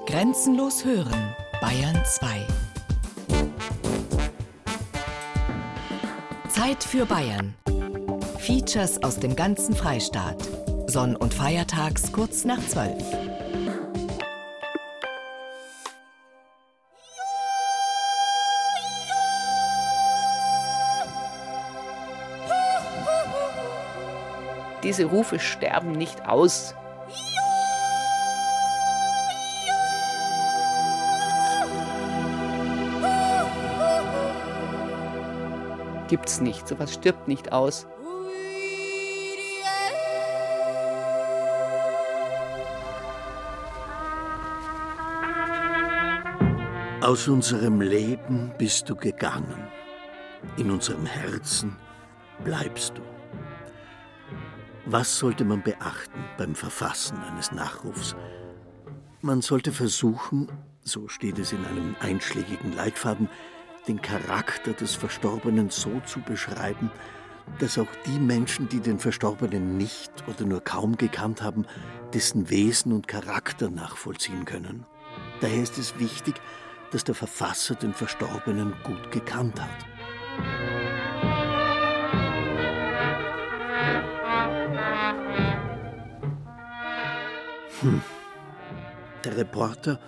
Grenzenlos hören, Bayern 2. Zeit für Bayern. Features aus dem ganzen Freistaat. Sonn- und Feiertags kurz nach 12. Diese Rufe sterben nicht aus. Gibt's nicht, sowas stirbt nicht aus. Aus unserem Leben bist du gegangen. In unserem Herzen bleibst du. Was sollte man beachten beim Verfassen eines Nachrufs? Man sollte versuchen, so steht es in einem einschlägigen Leitfaden, den Charakter des Verstorbenen so zu beschreiben, dass auch die Menschen, die den Verstorbenen nicht oder nur kaum gekannt haben, dessen Wesen und Charakter nachvollziehen können. Daher ist es wichtig, dass der Verfasser den Verstorbenen gut gekannt hat. Hm. Der Reporter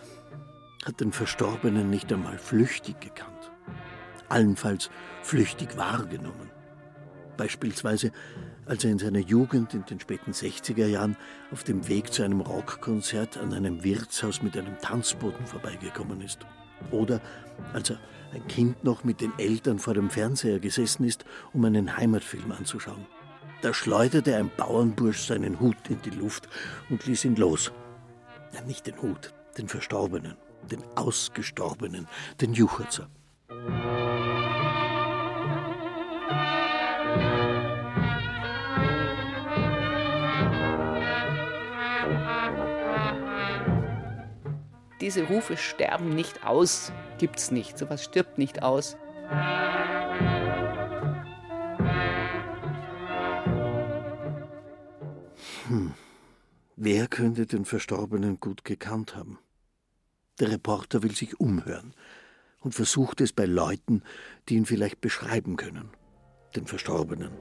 hat den Verstorbenen nicht einmal flüchtig gekannt, allenfalls flüchtig wahrgenommen. Beispielsweise, als er in seiner Jugend in den späten 60er Jahren auf dem Weg zu einem Rockkonzert an einem Wirtshaus mit einem Tanzboden vorbeigekommen ist. Oder als er ein Kind noch mit den Eltern vor dem Fernseher gesessen ist, um einen Heimatfilm anzuschauen. Da schleuderte ein Bauernbursch seinen Hut in die Luft und ließ ihn los. Ja, nicht den Hut, den Verstorbenen, den Ausgestorbenen, den Jucherzer. Diese Rufe sterben nicht aus. Gibt's nicht. Sowas stirbt nicht aus. Hm. Wer könnte den Verstorbenen gut gekannt haben? Der Reporter will sich umhören und versucht es bei Leuten, die ihn vielleicht beschreiben können. Den Verstorbenen,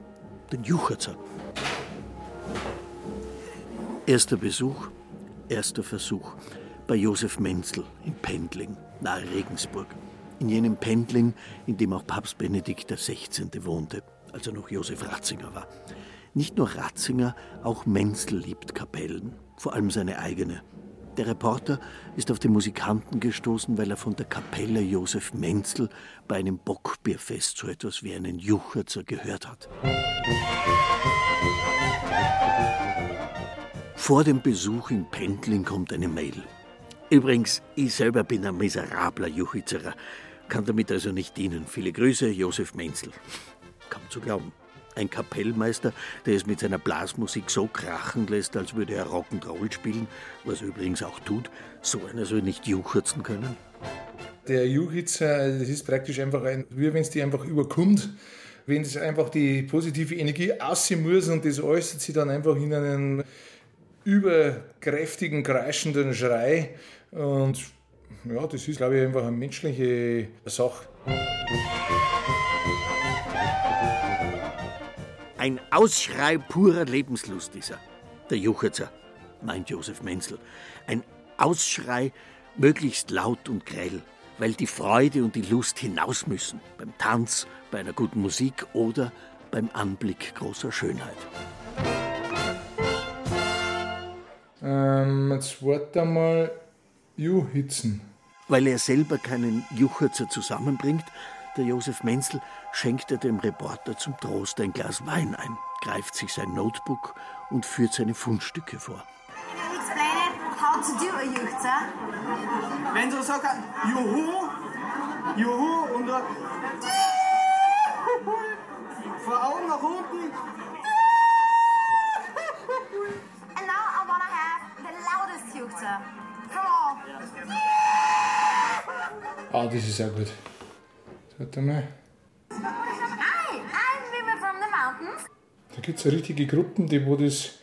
den Jucherzer. Erster Besuch, erster Versuch bei Josef Menzel in Pendling, nahe Regensburg. In jenem Pendling, in dem auch Papst Benedikt XVI. wohnte, als er noch Josef Ratzinger war. Nicht nur Ratzinger, auch Menzel liebt Kapellen, vor allem seine eigene. Der Reporter ist auf den Musikanten gestoßen, weil er von der Kapelle Josef Menzel bei einem Bockbierfest so etwas wie einen Jucherzer gehört hat. Vor dem Besuch in Pendling kommt eine Mail. Übrigens, ich selber bin ein miserabler Juchitzerer, kann damit also nicht dienen. Viele Grüße, Josef Menzel. Kaum zu glauben. Ein Kapellmeister, der es mit seiner Blasmusik so krachen lässt, als würde er Rock'n'Roll spielen, was er übrigens auch tut, so einer soll nicht juchzen können. Der Juchitzer, das ist praktisch einfach ein, wie wenn es dir einfach überkommt, wenn es einfach die positive Energie aussehen muss und das äußert sich dann einfach in einen überkräftigen, kreischenden Schrei. Und ja, das ist, glaube ich, einfach eine menschliche Sache. Ein Ausschrei purer Lebenslust ist er, der Jucherzer, meint Josef Menzel. Ein Ausschrei möglichst laut und grell, weil die Freude und die Lust hinaus müssen, beim Tanz, bei einer guten Musik oder beim Anblick großer Schönheit. Ähm, jetzt warte einmal, Juhitzen. Weil er selber keinen Jucherzer zusammenbringt, der Josef Menzel schenkt er dem Reporter zum Trost ein Glas Wein ein, greift sich sein Notebook und führt seine Fundstücke vor. Wenn du sagst, Juhu, Juhu und dann vor Augen nach unten. Wasser. Ah, oh, das ist sehr gut. Warte mal. Hi, I'm River from the Mountains. Da gibt es richtige Gruppen, die wo das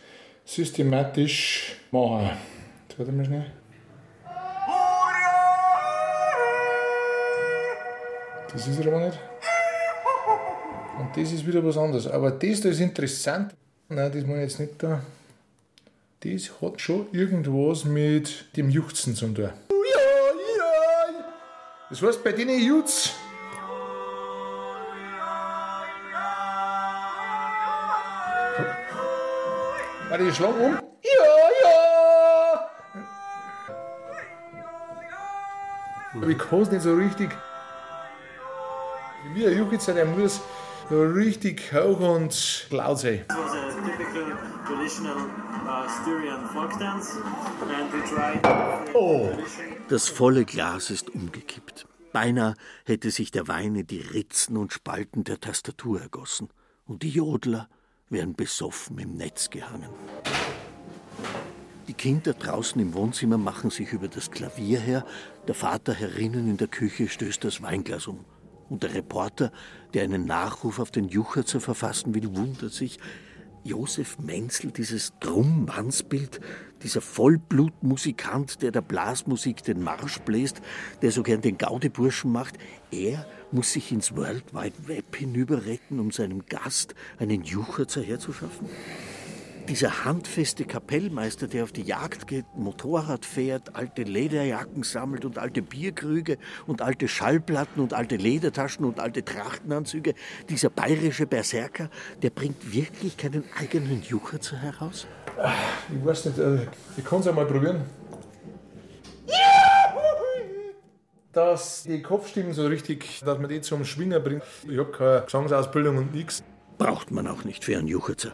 systematisch machen. Jetzt warte mal schnell. Das ist er aber nicht. Und das ist wieder was anderes. Aber das da ist interessant. Nein, das muss ich jetzt nicht da. Das hat schon irgendwas mit dem Juchzen zu tun. Das heißt, bei denen Jutz. Warte, ich schlag um. Ja, ja! Aber ich kann es nicht so richtig. Wie ein Juchitzer, der muss so richtig hoch und laut sein. It was a typical traditional uh, Styrian folk dance, and we tried. Oh! Das volle Glas ist umgekippt. Beinahe hätte sich der Wein in die Ritzen und Spalten der Tastatur ergossen. Und die Jodler wären besoffen im Netz gehangen. Die Kinder draußen im Wohnzimmer machen sich über das Klavier her, der Vater herinnen in der Küche stößt das Weinglas um. Und der Reporter, der einen Nachruf auf den Jucherzer verfassen will, wundert sich, Josef Menzel, dieses Drum-Mannsbild, dieser Vollblutmusikant, der der Blasmusik den Marsch bläst, der so gern den Gaudeburschen macht, er muss sich ins World Wide Web hinüberretten, um seinem Gast einen Jucherzer herzuschaffen? Dieser handfeste Kapellmeister, der auf die Jagd geht, Motorrad fährt, alte Lederjacken sammelt und alte Bierkrüge und alte Schallplatten und alte Ledertaschen und alte Trachtenanzüge, dieser bayerische Berserker, der bringt wirklich keinen eigenen Jucherzer heraus? Ich weiß nicht, äh, ich kann es einmal probieren. Dass die Kopfstimmen so richtig, dass man die zum Schwinger bringt. Ich habe keine Gesangsausbildung und nichts. Braucht man auch nicht für einen Jucherzer.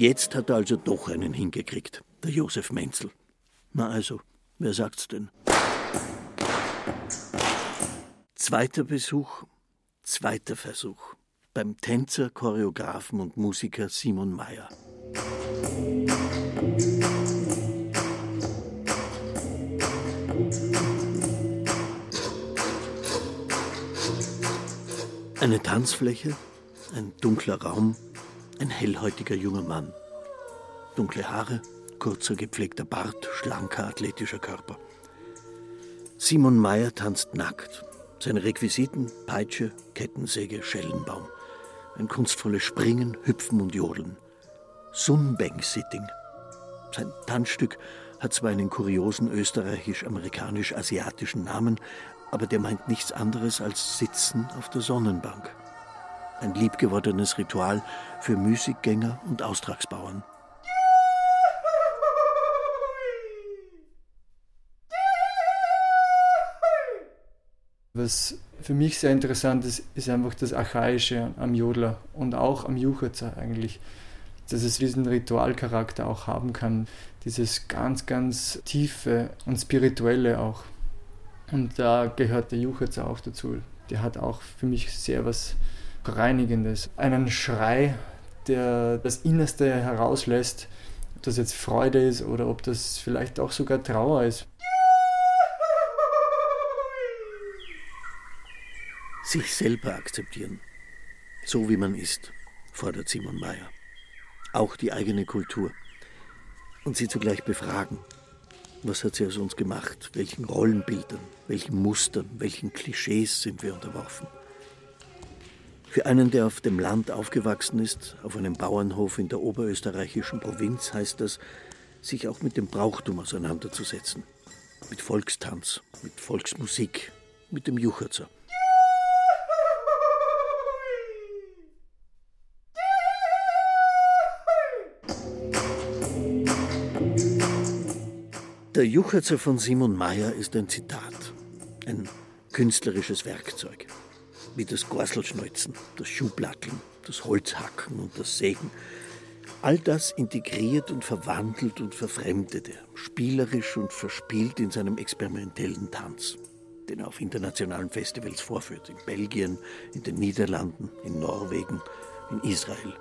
Jetzt hat er also doch einen hingekriegt, der Josef Menzel. Na also, wer sagt's denn? Zweiter Besuch, zweiter Versuch. Beim Tänzer, Choreografen und Musiker Simon Mayer. Eine Tanzfläche, ein dunkler Raum, ein hellhäutiger junger Mann. Dunkle Haare, kurzer gepflegter Bart, schlanker athletischer Körper. Simon Meyer tanzt nackt. Seine Requisiten Peitsche, Kettensäge, Schellenbaum. Ein kunstvolles Springen, Hüpfen und Jodeln. Sunbank-Sitting. Sein Tanzstück hat zwar einen kuriosen österreichisch-amerikanisch-asiatischen Namen, aber der meint nichts anderes als Sitzen auf der Sonnenbank. Ein liebgewordenes Ritual für Müßiggänger und Austragsbauern. Was für mich sehr interessant ist, ist einfach das Archaische am Jodler und auch am Jucherzer eigentlich. Dass es diesen Ritualcharakter auch haben kann. Dieses ganz, ganz tiefe und spirituelle auch. Und da gehört der Jucherzer auch dazu. Der hat auch für mich sehr was Reinigendes. Einen Schrei, der das Innerste herauslässt. Ob das jetzt Freude ist oder ob das vielleicht auch sogar Trauer ist. Sich selber akzeptieren, so wie man ist, fordert Simon Mayer. Auch die eigene Kultur. Und sie zugleich befragen. Was hat sie aus uns gemacht? Welchen Rollenbildern, welchen Mustern, welchen Klischees sind wir unterworfen? Für einen, der auf dem Land aufgewachsen ist, auf einem Bauernhof in der oberösterreichischen Provinz, heißt das, sich auch mit dem Brauchtum auseinanderzusetzen. Mit Volkstanz, mit Volksmusik, mit dem Jucherzer. Der Jucherzer von Simon Mayer ist ein Zitat, ein künstlerisches Werkzeug, wie das Gorselschneuzen, das Schuhplatteln, das Holzhacken und das Sägen. All das integriert und verwandelt und verfremdet er, spielerisch und verspielt in seinem experimentellen Tanz, den er auf internationalen Festivals vorführt, in Belgien, in den Niederlanden, in Norwegen, in Israel.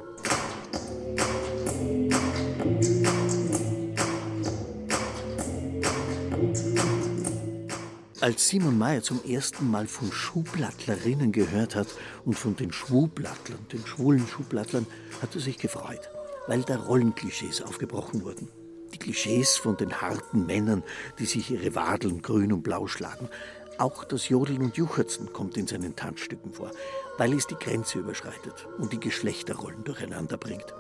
Als Simon Mayer zum ersten Mal von Schuhplattlerinnen gehört hat und von den Schwublattlern, den schwulen Schuhplattlern, hat er sich gefreut, weil da Rollenklischees aufgebrochen wurden. Die Klischees von den harten Männern, die sich ihre Wadeln grün und blau schlagen. Auch das Jodeln und Juchzen kommt in seinen Tanzstücken vor, weil es die Grenze überschreitet und die Geschlechterrollen durcheinander bringt.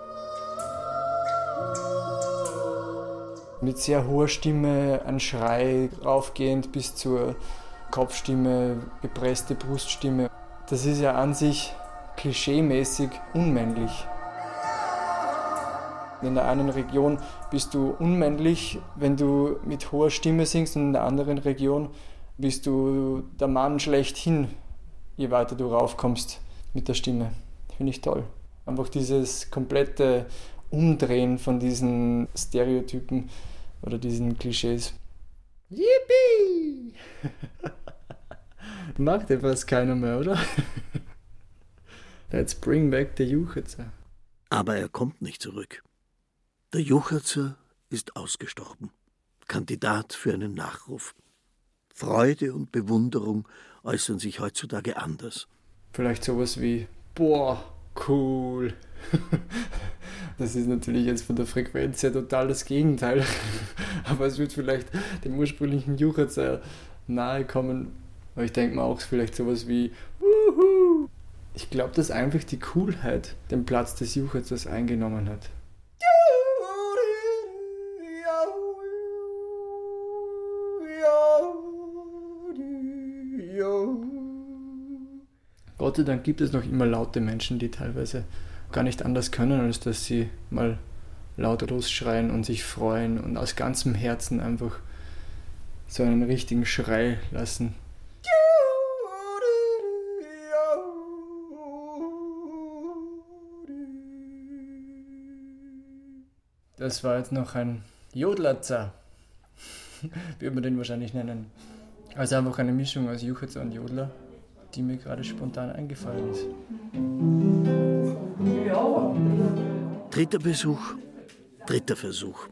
Mit sehr hoher Stimme ein Schrei raufgehend bis zur Kopfstimme, gepresste Bruststimme. Das ist ja an sich klischeemäßig unmännlich. In der einen Region bist du unmännlich, wenn du mit hoher Stimme singst, und in der anderen Region bist du der Mann schlechthin, je weiter du raufkommst mit der Stimme. Finde ich toll. Einfach dieses komplette Umdrehen von diesen Stereotypen oder diesen Klischees. Yippie! Macht fast keiner mehr, oder? Let's bring back the Juchitzer. Aber er kommt nicht zurück. Der Juchitzer ist ausgestorben. Kandidat für einen Nachruf. Freude und Bewunderung äußern sich heutzutage anders. Vielleicht sowas wie, boah, cool. Das ist natürlich jetzt von der Frequenz her total das Gegenteil. Aber es wird vielleicht dem ursprünglichen Jucher sehr nahe kommen. Aber ich denke mir auch vielleicht sowas wie Wuhu. Ich glaube, dass einfach die Coolheit den Platz des Juchers eingenommen hat. Gott sei Dank gibt es noch immer laute Menschen, die teilweise gar nicht anders können, als dass sie mal laut losschreien und sich freuen und aus ganzem Herzen einfach so einen richtigen Schrei lassen. Das war jetzt noch ein Jodlatzer, würde man den wahrscheinlich nennen. Also einfach eine Mischung aus Juchitzer und Jodler, die mir gerade spontan eingefallen ist. Dritter Besuch, dritter Versuch.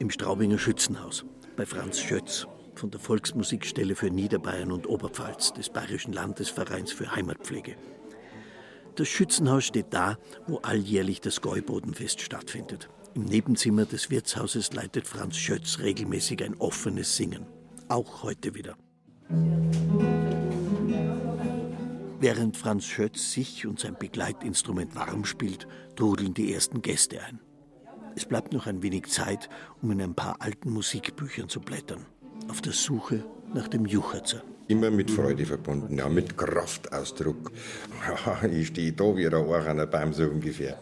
Im Straubinger Schützenhaus bei Franz Schötz von der Volksmusikstelle für Niederbayern und Oberpfalz des Bayerischen Landesvereins für Heimatpflege. Das Schützenhaus steht da, wo alljährlich das Gäubodenfest stattfindet. Im Nebenzimmer des Wirtshauses leitet Franz Schötz regelmäßig ein offenes Singen. Auch heute wieder. Während Franz Schötz sich und sein Begleitinstrument warm spielt, trudeln die ersten Gäste ein. Es bleibt noch ein wenig Zeit, um in ein paar alten Musikbüchern zu blättern, auf der Suche nach dem Jucherzer. Immer mit Freude verbunden, ja, mit Kraftausdruck. ich stehe da wie ein Ohrraner Baum so ungefähr.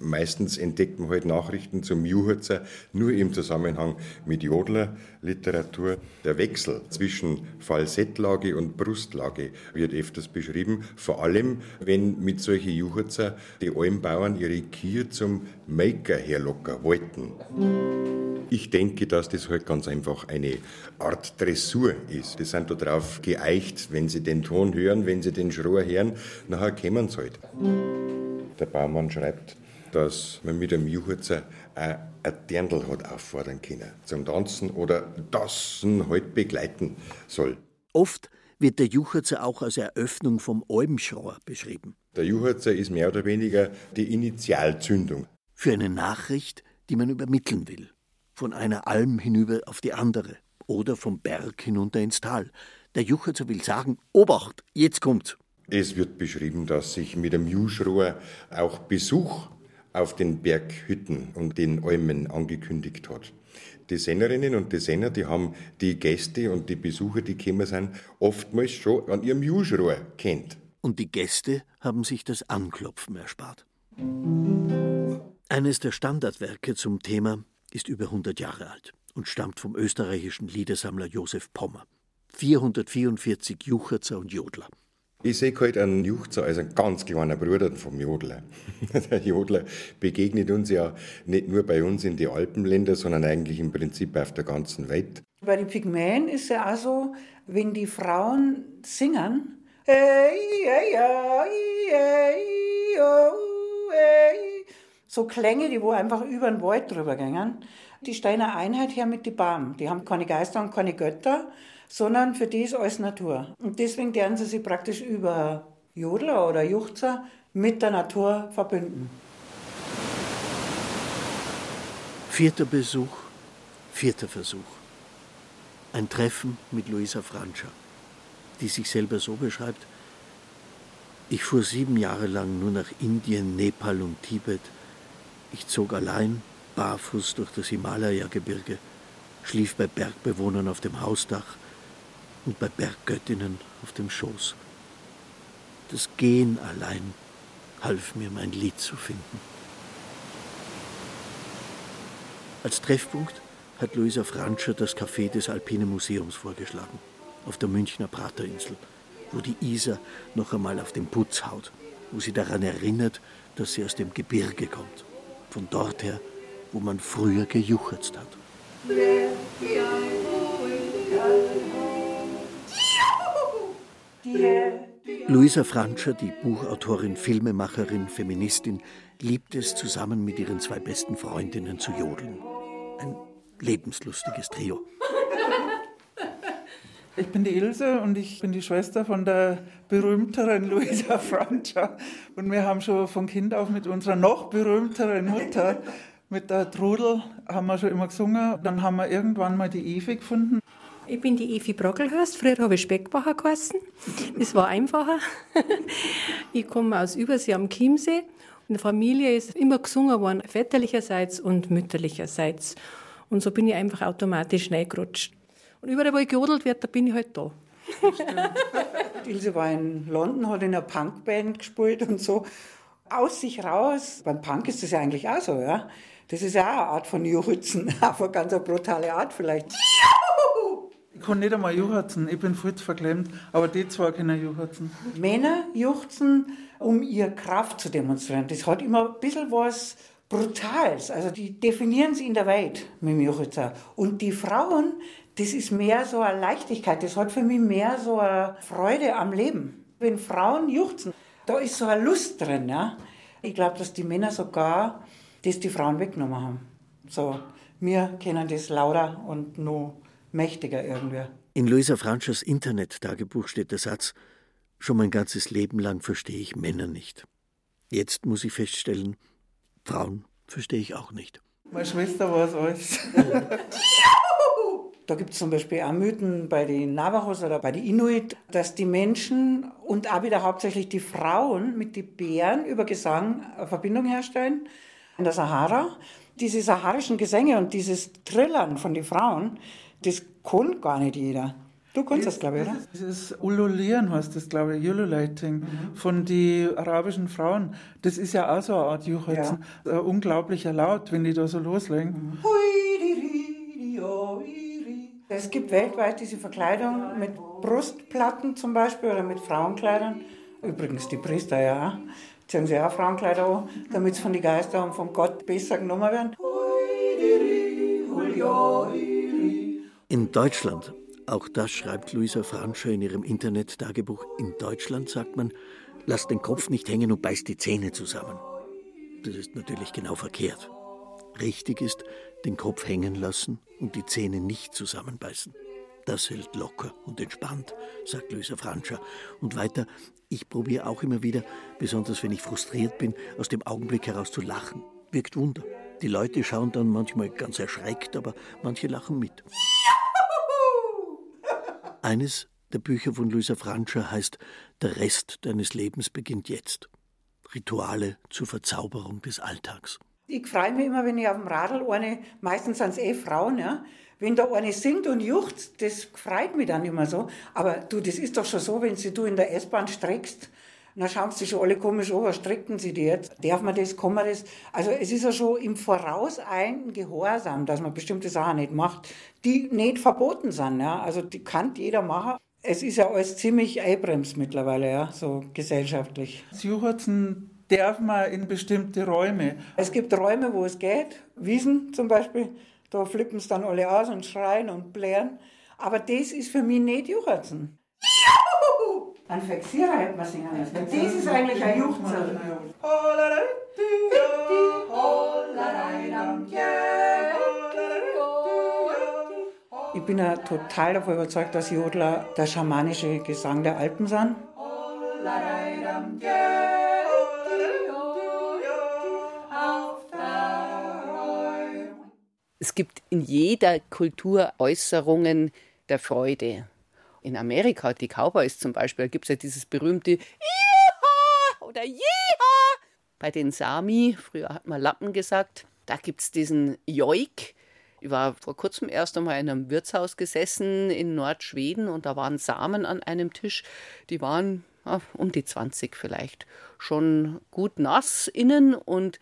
Meistens entdeckt man halt Nachrichten zum Juhurzer nur im Zusammenhang mit Jodlerliteratur. Der Wechsel zwischen Falsettlage und Brustlage wird öfters beschrieben, vor allem wenn mit solchen Juhurzer die Almbauern ihre Kier zum Maker herlocken wollten. Ich denke, dass das halt ganz einfach eine Art Dressur ist. Die sind darauf geeicht, wenn sie den Ton hören, wenn sie den Schrohr hören, nachher kommen sie halt. Der Baumann schreibt, dass man mit einem Juchzer auch ein Dirndl hat auffordern können zum Tanzen oder das halt begleiten soll. Oft wird der Jucherzer auch als Eröffnung vom Almschrauer beschrieben. Der Jucherzer ist mehr oder weniger die Initialzündung. Für eine Nachricht, die man übermitteln will. Von einer Alm hinüber auf die andere oder vom Berg hinunter ins Tal. Der Jucherzer will sagen, Obacht, jetzt kommt's. Es wird beschrieben, dass sich mit dem Juschrohr auch Besuch auf den Berghütten und den Almen angekündigt hat. Die Sängerinnen und die Sänger, die haben die Gäste und die Besucher, die gekommen sind, oftmals schon an ihrem Juschrohr kennt. Und die Gäste haben sich das Anklopfen erspart. Eines der Standardwerke zum Thema ist über 100 Jahre alt und stammt vom österreichischen Liedersammler Josef Pommer. 444 Jucherzer und Jodler. Ich sehe halt einen Juchzer als ein ganz kleiner Bruder vom Jodler. Der Jodler begegnet uns ja nicht nur bei uns in die Alpenländer, sondern eigentlich im Prinzip auf der ganzen Welt. Bei den Pygmäen ist ja auch so, wenn die Frauen singen, so Klänge, die wo einfach über den Wald drüber gingen, die stehen eine Einheit her mit den Baum. Die haben keine Geister und keine Götter, sondern für die ist alles Natur. Und deswegen werden sie sich praktisch über Jodler oder Juchzer mit der Natur verbünden. Vierter Besuch, vierter Versuch. Ein Treffen mit Luisa Francia, die sich selber so beschreibt, ich fuhr sieben Jahre lang nur nach Indien, Nepal und Tibet. Ich zog allein, barfuß durch das Himalaya-Gebirge, schlief bei Bergbewohnern auf dem Hausdach und bei Berggöttinnen auf dem Schoß. Das Gehen allein half mir, mein Lied zu finden. Als Treffpunkt hat Luisa Franscher das Café des Alpinen Museums vorgeschlagen, auf der Münchner Praterinsel, wo die Isar noch einmal auf den Putz haut, wo sie daran erinnert, dass sie aus dem Gebirge kommt, von dort her, wo man früher gejuchzt hat. Luisa Franscher, die Buchautorin, Filmemacherin, Feministin, liebt es, zusammen mit ihren zwei besten Freundinnen zu jodeln. Ein lebenslustiges Trio. Ich bin die Ilse und ich bin die Schwester von der berühmteren Luisa Francia. Und wir haben schon von Kind auf mit unserer noch berühmteren Mutter, mit der Trudel, haben wir schon immer gesungen. Dann haben wir irgendwann mal die Evi gefunden. Ich bin die Evi Brockelhurst. Früher habe ich Speckbacher geheißen. Das war einfacher. Ich komme aus Übersee am Chiemsee. In der Familie ist immer gesungen worden, väterlicherseits und mütterlicherseits. Und so bin ich einfach automatisch reingerutscht. Und überall, wo ich gejodelt wird, da bin ich halt da. Ilse war in London, hat in einer Punkband gespielt und so. Aus sich raus. Beim Punk ist das ja eigentlich auch so, ja. Das ist ja auch eine Art von auf eine ganz brutale Art vielleicht. Ich kann nicht einmal juchzen, ich bin voll verklemmt, aber die zwei können juchzen. Männer juchzen, um ihre Kraft zu demonstrieren. Das hat immer ein bisschen was Brutales. Also die definieren sie in der Welt mit dem Juchzer. Und die Frauen, das ist mehr so eine Leichtigkeit, das hat für mich mehr so eine Freude am Leben. Wenn Frauen juchzen, da ist so eine Lust drin. Ja? Ich glaube, dass die Männer sogar das die Frauen weggenommen haben. So, wir kennen das lauter und noch mächtiger irgendwie. In Luisa Franschers Internet-Tagebuch steht der Satz: Schon mein ganzes Leben lang verstehe ich Männer nicht. Jetzt muss ich feststellen, Frauen verstehe ich auch nicht. Meine Schwester war es alles. Da gibt es zum Beispiel auch Mythen bei den Navajos oder bei den Inuit, dass die Menschen und auch wieder hauptsächlich die Frauen mit den Bären über Gesang eine Verbindung herstellen. In der Sahara, diese saharischen Gesänge und dieses Trillern von den Frauen, das kann gar nicht jeder. Du kannst das, glaube ich, oder? Das ist Ululieren heißt das, glaube ich, Ululating mhm. von den arabischen Frauen. Das ist ja auch so eine Art Juchzen. Ja. Ein unglaublicher Laut, wenn die da so loslegen. Mhm. Es gibt weltweit diese Verkleidung mit Brustplatten zum Beispiel oder mit Frauenkleidern. Übrigens die Priester ja ziehen sie auch Frauenkleider an, damit sie von den Geistern und vom Gott besser genommen werden. In Deutschland, auch das schreibt Luisa Franscher in ihrem Internet-Tagebuch, in Deutschland sagt man, lass den Kopf nicht hängen und beiß die Zähne zusammen. Das ist natürlich genau verkehrt. Richtig ist, den Kopf hängen lassen und die Zähne nicht zusammenbeißen. Das hält locker und entspannt, sagt Luisa Franscher. Und weiter, ich probiere auch immer wieder, besonders wenn ich frustriert bin, aus dem Augenblick heraus zu lachen. Wirkt Wunder. Die Leute schauen dann manchmal ganz erschreckt, aber manche lachen mit. Eines der Bücher von Luisa Franscher heißt Der Rest deines Lebens beginnt jetzt. Rituale zur Verzauberung des Alltags. Ich freue mich immer, wenn ich auf dem Radl eine, meistens sind es eh Frauen, ja, wenn da eine singt und juchzt, das freut mich dann immer so. Aber du, das ist doch schon so, wenn sie du in der S-Bahn streckst, dann schauen sie schon alle komisch an, was strecken sie die jetzt? Darf man das, kann man das? Also es ist ja schon im Voraus ein Gehorsam, dass man bestimmte Sachen nicht macht, die nicht verboten sind. Ja? Also die kann jeder machen. Es ist ja alles ziemlich einbremst mittlerweile, ja, so gesellschaftlich. Das Juchzen darf man in bestimmte Räume. Es gibt Räume, wo es geht, Wiesen zum Beispiel, da flippen es dann alle aus und schreien und blären. Aber das ist für mich nicht Juchzen. Ein Vexierer hätte man singen müssen. Das ist eigentlich ein Juchzer. Ich bin ja total davon überzeugt, dass Jodler der schamanische Gesang der Alpen sind. Es gibt in jeder Kultur Äußerungen, der Freude. In Amerika, die Cowboys zum Beispiel, da gibt es ja dieses berühmte Iha oder Jeha. Bei den Sami, früher hat man Lappen gesagt, da gibt es diesen Joik. Ich war vor kurzem erst einmal in einem Wirtshaus gesessen in Nordschweden und da waren Samen an einem Tisch. Die waren ja, um die 20 vielleicht. Schon gut nass innen und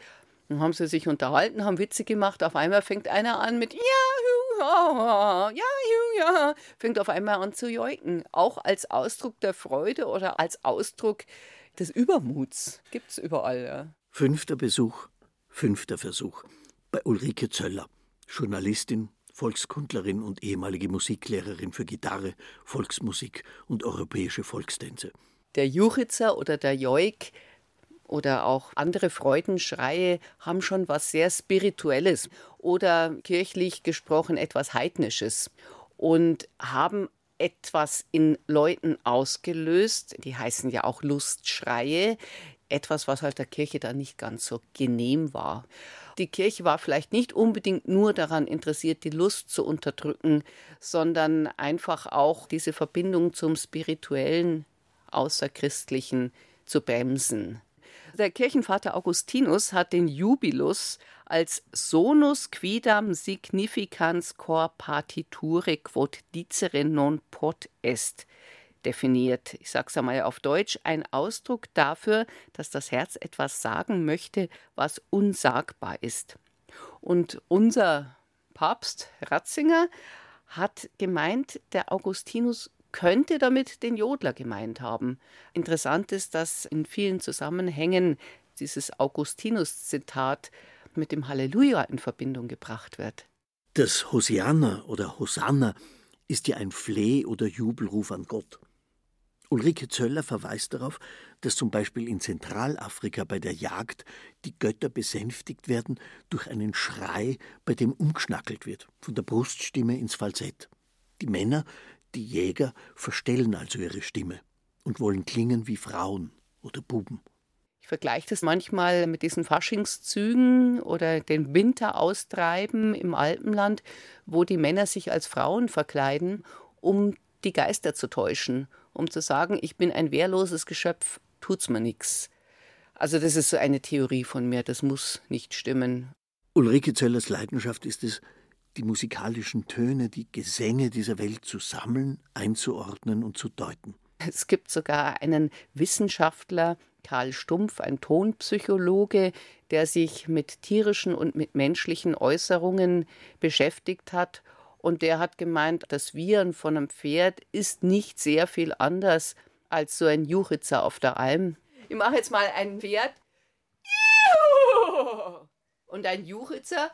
dann haben sie sich unterhalten, haben Witze gemacht. Auf einmal fängt einer an mit Ja, ja, ja, fängt auf einmal an zu joiken. Auch als Ausdruck der Freude oder als Ausdruck des Übermuts. Gibt es überall. Ja. Fünfter Besuch, fünfter Versuch. Bei Ulrike Zöller, Journalistin, Volkskundlerin und ehemalige Musiklehrerin für Gitarre, Volksmusik und europäische Volkstänze. Der Juchitzer oder der Joik oder auch andere Freudenschreie haben schon was sehr Spirituelles oder kirchlich gesprochen etwas Heidnisches und haben etwas in Leuten ausgelöst, die heißen ja auch Lustschreie, etwas, was halt der Kirche da nicht ganz so genehm war. Die Kirche war vielleicht nicht unbedingt nur daran interessiert, die Lust zu unterdrücken, sondern einfach auch diese Verbindung zum spirituellen, außerchristlichen zu bremsen. Der Kirchenvater Augustinus hat den Jubilus als sonus quidam significans cor partiture quod dicere non pot est definiert. Ich sage es einmal auf Deutsch, ein Ausdruck dafür, dass das Herz etwas sagen möchte, was unsagbar ist. Und unser Papst Ratzinger hat gemeint, der Augustinus könnte damit den Jodler gemeint haben. Interessant ist, dass in vielen Zusammenhängen dieses Augustinus-Zitat mit dem Halleluja in Verbindung gebracht wird. Das Hosianna oder Hosanna ist ja ein Fleh- oder Jubelruf an Gott. Ulrike Zöller verweist darauf, dass zum Beispiel in Zentralafrika bei der Jagd die Götter besänftigt werden durch einen Schrei, bei dem umgeschnackelt wird, von der Bruststimme ins Falsett. Die Männer die Jäger verstellen also ihre Stimme und wollen klingen wie Frauen oder Buben. Ich vergleiche das manchmal mit diesen Faschingszügen oder den Winteraustreiben im Alpenland, wo die Männer sich als Frauen verkleiden, um die Geister zu täuschen, um zu sagen, ich bin ein wehrloses Geschöpf, tut's mir nichts. Also das ist so eine Theorie von mir, das muss nicht stimmen. Ulrike Zöllers Leidenschaft ist es, die musikalischen Töne, die Gesänge dieser Welt zu sammeln, einzuordnen und zu deuten. Es gibt sogar einen Wissenschaftler, Karl Stumpf, ein Tonpsychologe, der sich mit tierischen und mit menschlichen Äußerungen beschäftigt hat. Und der hat gemeint, das Wiehern von einem Pferd ist nicht sehr viel anders als so ein Juchitzer auf der Alm. Ich mache jetzt mal ein Pferd. Und ein Juchitzer.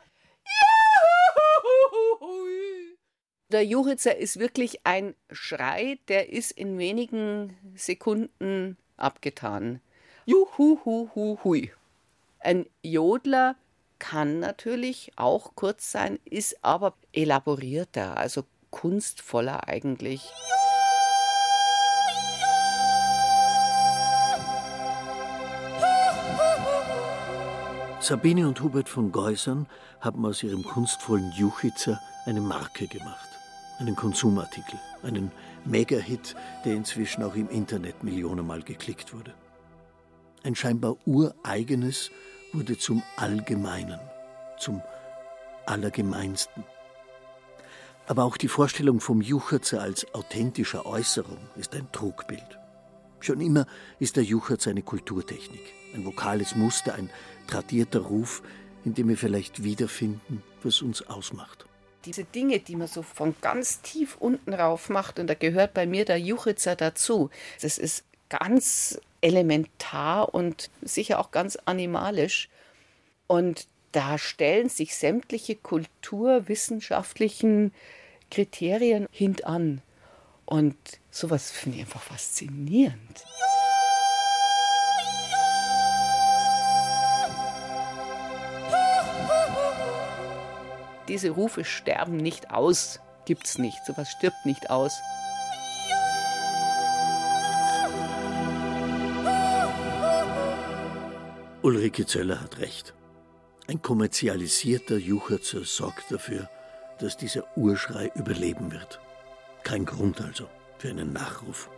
Der Juchitzer ist wirklich ein Schrei, der ist in wenigen Sekunden abgetan. Juhuhuhui. Ein Jodler kann natürlich auch kurz sein, ist aber elaborierter, also kunstvoller eigentlich. Sabine und Hubert von Geusern haben aus ihrem kunstvollen Juchitzer eine Marke gemacht. Einen Konsumartikel, einen Mega-Hit, der inzwischen auch im Internet millionenmal geklickt wurde. Ein scheinbar ureigenes wurde zum Allgemeinen, zum Allergemeinsten. Aber auch die Vorstellung vom Jucherzer als authentischer Äußerung ist ein Trugbild. Schon immer ist der Jucherz eine Kulturtechnik, ein vokales Muster, ein tradierter Ruf, in dem wir vielleicht wiederfinden, was uns ausmacht. Diese Dinge, die man so von ganz tief unten rauf macht, und da gehört bei mir der Juchitzer dazu, das ist ganz elementar und sicher auch ganz animalisch. Und da stellen sich sämtliche kulturwissenschaftlichen Kriterien hintan. Und sowas finde ich einfach faszinierend. Diese Rufe sterben nicht aus, gibt's nicht, sowas stirbt nicht aus. Ulrike Zöller hat recht. Ein kommerzialisierter Jucherzer sorgt dafür, dass dieser Urschrei überleben wird. Kein Grund also für einen Nachruf.